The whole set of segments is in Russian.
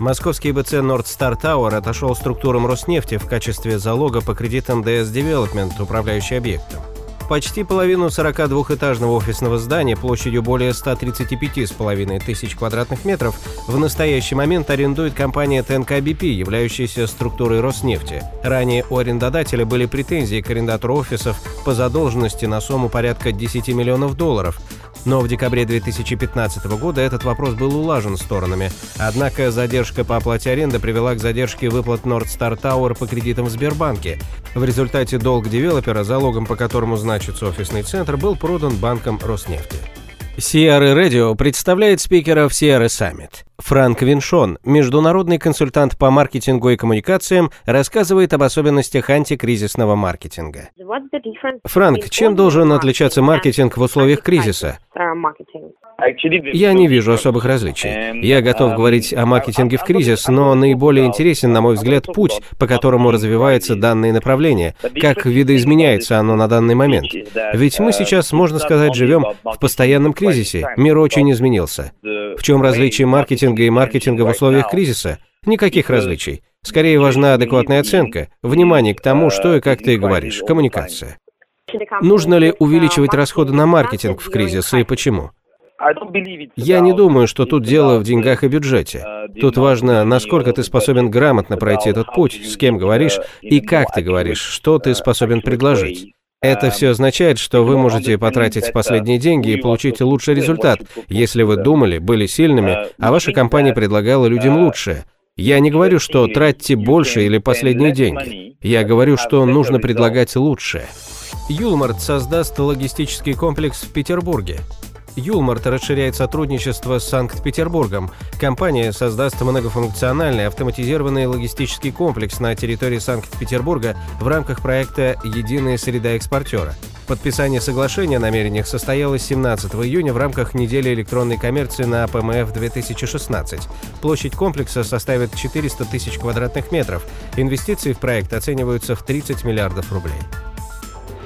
Московский БЦ Nord Star Tower отошел структурам Роснефти в качестве залога по кредитам DS Development, управляющий объектом. Почти половину 42-этажного офисного здания площадью более 135,5 тысяч квадратных метров в настоящий момент арендует компания ТНК BP, являющаяся структурой Роснефти. Ранее у арендодателя были претензии к арендатору офисов по задолженности на сумму порядка 10 миллионов долларов – но в декабре 2015 года этот вопрос был улажен сторонами. Однако задержка по оплате аренды привела к задержке выплат Nord Star Tower по кредитам в Сбербанке. В результате долг девелопера, залогом по которому значится офисный центр, был продан банком Роснефти. Sierra Radio представляет спикеров Sierra Summit. Франк Виншон, международный консультант по маркетингу и коммуникациям, рассказывает об особенностях антикризисного маркетинга. Франк, чем должен отличаться маркетинг в условиях кризиса? Я не вижу особых различий. Я готов говорить о маркетинге в кризис, но наиболее интересен, на мой взгляд, путь, по которому развивается данное направление, как видоизменяется оно на данный момент. Ведь мы сейчас, можно сказать, живем в постоянном кризисе, мир очень изменился. В чем различие маркетинга и маркетинга в условиях кризиса? Никаких различий. Скорее важна адекватная оценка, внимание к тому, что и как ты говоришь, коммуникация. Нужно ли увеличивать расходы на маркетинг в кризис и почему? Я не думаю, что тут дело в деньгах и бюджете. Тут важно, насколько ты способен грамотно пройти этот путь, с кем говоришь и как ты говоришь, что ты способен предложить. Это все означает, что вы можете потратить последние деньги и получить лучший результат, если вы думали, были сильными, а ваша компания предлагала людям лучшее. Я не говорю, что тратьте больше или последние деньги. Я говорю, что нужно предлагать лучшее. Юлмарт создаст логистический комплекс в Петербурге. Юлмарт расширяет сотрудничество с Санкт-Петербургом. Компания создаст многофункциональный автоматизированный логистический комплекс на территории Санкт-Петербурга в рамках проекта «Единая среда экспортера». Подписание соглашения о намерениях состоялось 17 июня в рамках недели электронной коммерции на ПМФ 2016. Площадь комплекса составит 400 тысяч квадратных метров. Инвестиции в проект оцениваются в 30 миллиардов рублей.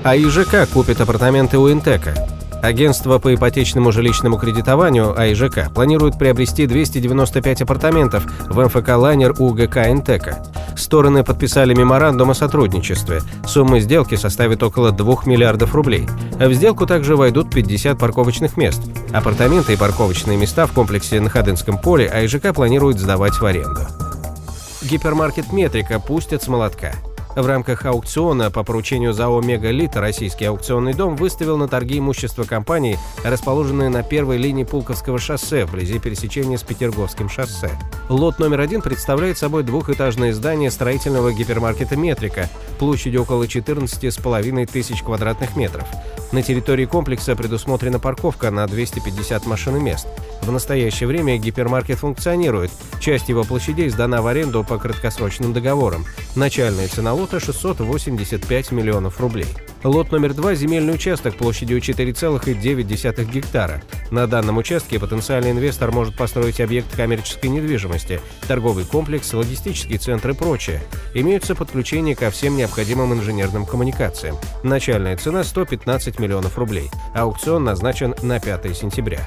А ИЖК купит апартаменты у Интека. Агентство по ипотечному жилищному кредитованию АИЖК планирует приобрести 295 апартаментов в МФК «Лайнер» у ГК «Интека». Стороны подписали меморандум о сотрудничестве. Сумма сделки составит около 2 миллиардов рублей. В сделку также войдут 50 парковочных мест. Апартаменты и парковочные места в комплексе на Ходынском поле АИЖК планирует сдавать в аренду. Гипермаркет «Метрика» пустят с молотка. В рамках аукциона по поручению ЗАО «Мегалит» российский аукционный дом выставил на торги имущество компании, расположенное на первой линии Пулковского шоссе, вблизи пересечения с Петерговским шоссе. Лот номер один представляет собой двухэтажное здание строительного гипермаркета «Метрика» площадью около 14,5 тысяч квадратных метров. На территории комплекса предусмотрена парковка на 250 машин и мест. В настоящее время гипермаркет функционирует. Часть его площадей сдана в аренду по краткосрочным договорам. Начальная цена лота 685 миллионов рублей. Лот номер два – земельный участок площадью 4,9 гектара. На данном участке потенциальный инвестор может построить объект коммерческой недвижимости, торговый комплекс, логистический центр и прочее. Имеются подключения ко всем необходимым инженерным коммуникациям. Начальная цена – 115 миллионов рублей. Аукцион назначен на 5 сентября.